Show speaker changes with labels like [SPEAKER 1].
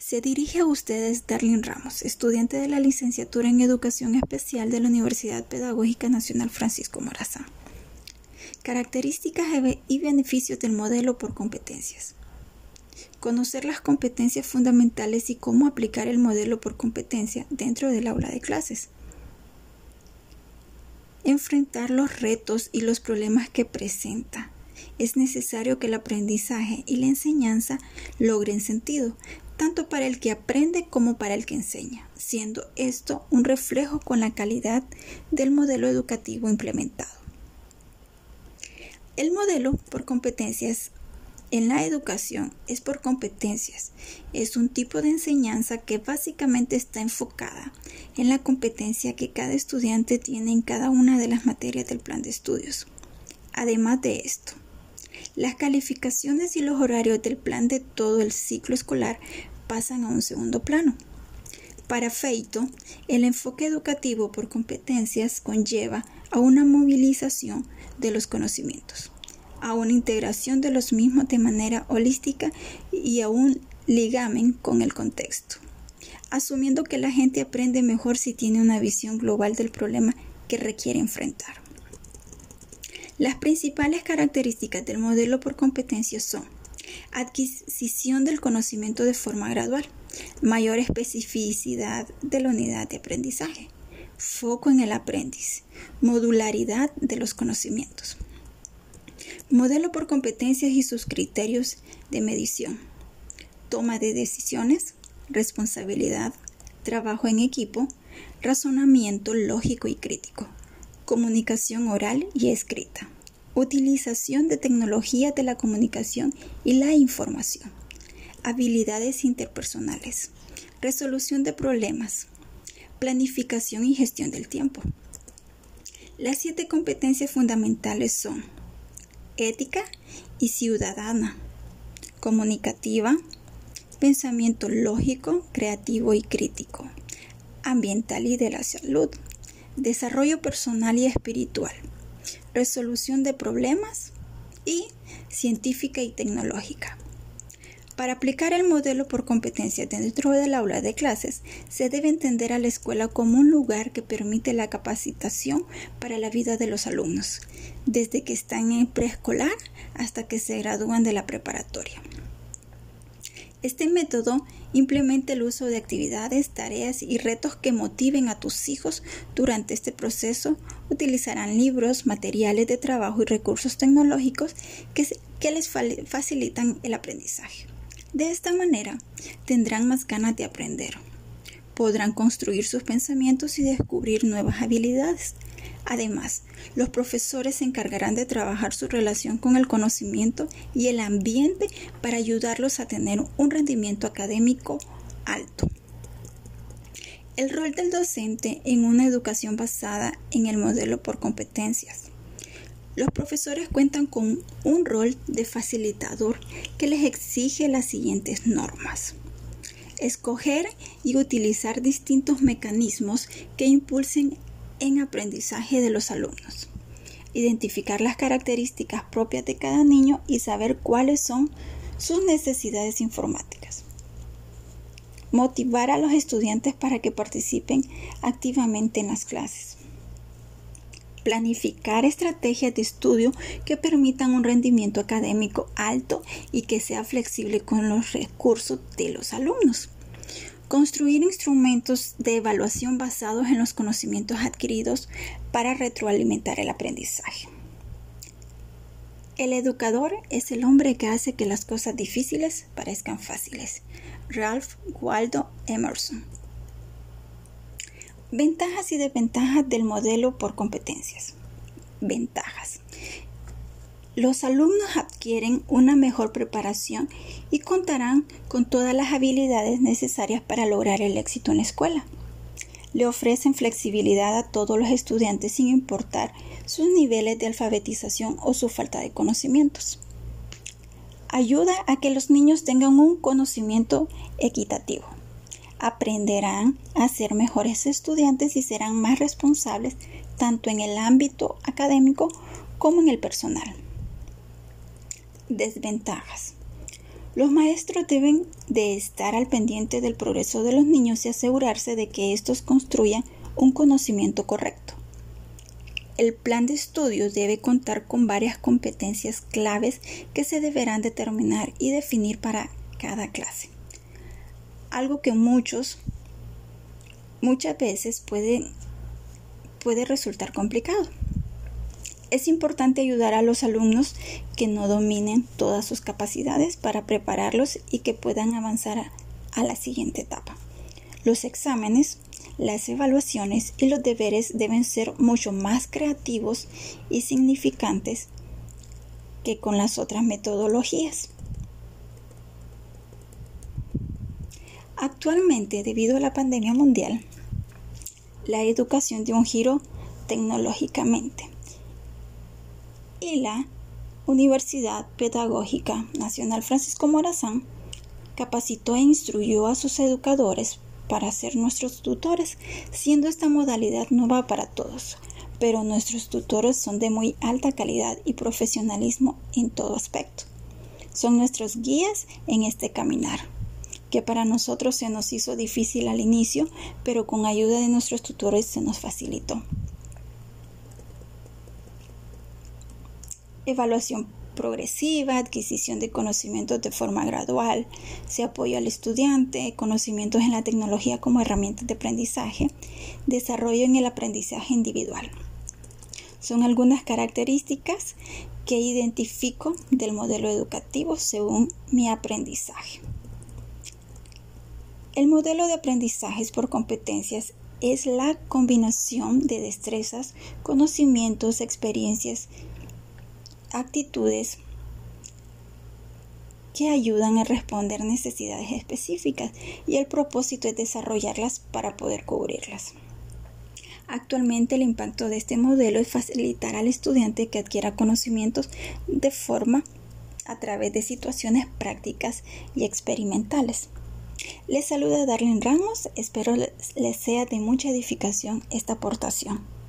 [SPEAKER 1] Se dirige a ustedes Darlene Ramos, estudiante de la licenciatura en Educación Especial de la Universidad Pedagógica Nacional Francisco Morazán. Características y beneficios del modelo por competencias. Conocer las competencias fundamentales y cómo aplicar el modelo por competencia dentro del aula de clases. Enfrentar los retos y los problemas que presenta. Es necesario que el aprendizaje y la enseñanza logren sentido, tanto para el que aprende como para el que enseña, siendo esto un reflejo con la calidad del modelo educativo implementado. El modelo por competencias en la educación es por competencias. Es un tipo de enseñanza que básicamente está enfocada en la competencia que cada estudiante tiene en cada una de las materias del plan de estudios. Además de esto, las calificaciones y los horarios del plan de todo el ciclo escolar pasan a un segundo plano. Para Feito, el enfoque educativo por competencias conlleva a una movilización de los conocimientos, a una integración de los mismos de manera holística y a un ligamen con el contexto, asumiendo que la gente aprende mejor si tiene una visión global del problema que requiere enfrentar. Las principales características del modelo por competencias son adquisición del conocimiento de forma gradual, mayor especificidad de la unidad de aprendizaje, foco en el aprendiz, modularidad de los conocimientos. Modelo por competencias y sus criterios de medición. Toma de decisiones, responsabilidad, trabajo en equipo, razonamiento lógico y crítico, comunicación oral y escrita utilización de tecnologías de la comunicación y la información, habilidades interpersonales, resolución de problemas, planificación y gestión del tiempo. Las siete competencias fundamentales son ética y ciudadana, comunicativa, pensamiento lógico, creativo y crítico, ambiental y de la salud, desarrollo personal y espiritual, resolución de problemas y científica y tecnológica. Para aplicar el modelo por competencia dentro del aula de clases, se debe entender a la escuela como un lugar que permite la capacitación para la vida de los alumnos, desde que están en preescolar hasta que se gradúan de la preparatoria. Este método implementa el uso de actividades, tareas y retos que motiven a tus hijos durante este proceso. Utilizarán libros, materiales de trabajo y recursos tecnológicos que, que les facilitan el aprendizaje. De esta manera tendrán más ganas de aprender. Podrán construir sus pensamientos y descubrir nuevas habilidades. Además, los profesores se encargarán de trabajar su relación con el conocimiento y el ambiente para ayudarlos a tener un rendimiento académico alto. El rol del docente en una educación basada en el modelo por competencias. Los profesores cuentan con un rol de facilitador que les exige las siguientes normas. Escoger y utilizar distintos mecanismos que impulsen en aprendizaje de los alumnos. Identificar las características propias de cada niño y saber cuáles son sus necesidades informáticas. Motivar a los estudiantes para que participen activamente en las clases. Planificar estrategias de estudio que permitan un rendimiento académico alto y que sea flexible con los recursos de los alumnos Construir instrumentos de evaluación basados en los conocimientos adquiridos para retroalimentar el aprendizaje. El educador es el hombre que hace que las cosas difíciles parezcan fáciles. Ralph Waldo Emerson. Ventajas y desventajas del modelo por competencias. Ventajas. Los alumnos adquieren una mejor preparación y contarán con todas las habilidades necesarias para lograr el éxito en la escuela. Le ofrecen flexibilidad a todos los estudiantes sin importar sus niveles de alfabetización o su falta de conocimientos. Ayuda a que los niños tengan un conocimiento equitativo. Aprenderán a ser mejores estudiantes y serán más responsables tanto en el ámbito académico como en el personal. Desventajas. Los maestros deben de estar al pendiente del progreso de los niños y asegurarse de que estos construyan un conocimiento correcto. El plan de estudios debe contar con varias competencias claves que se deberán determinar y definir para cada clase. Algo que muchos muchas veces puede, puede resultar complicado. Es importante ayudar a los alumnos que no dominen todas sus capacidades para prepararlos y que puedan avanzar a, a la siguiente etapa. Los exámenes las evaluaciones y los deberes deben ser mucho más creativos y significantes que con las otras metodologías. Actualmente, debido a la pandemia mundial, la educación dio un giro tecnológicamente y la Universidad Pedagógica Nacional Francisco Morazán capacitó e instruyó a sus educadores para ser nuestros tutores, siendo esta modalidad nueva para todos. Pero nuestros tutores son de muy alta calidad y profesionalismo en todo aspecto. Son nuestros guías en este caminar, que para nosotros se nos hizo difícil al inicio, pero con ayuda de nuestros tutores se nos facilitó. Evaluación progresiva, adquisición de conocimientos de forma gradual, se apoya al estudiante, conocimientos en la tecnología como herramientas de aprendizaje, desarrollo en el aprendizaje individual. Son algunas características que identifico del modelo educativo según mi aprendizaje. El modelo de aprendizajes por competencias es la combinación de destrezas, conocimientos, experiencias actitudes que ayudan a responder necesidades específicas y el propósito es desarrollarlas para poder cubrirlas. Actualmente el impacto de este modelo es facilitar al estudiante que adquiera conocimientos de forma a través de situaciones prácticas y experimentales. Les saluda Darlene Ramos, espero les sea de mucha edificación esta aportación.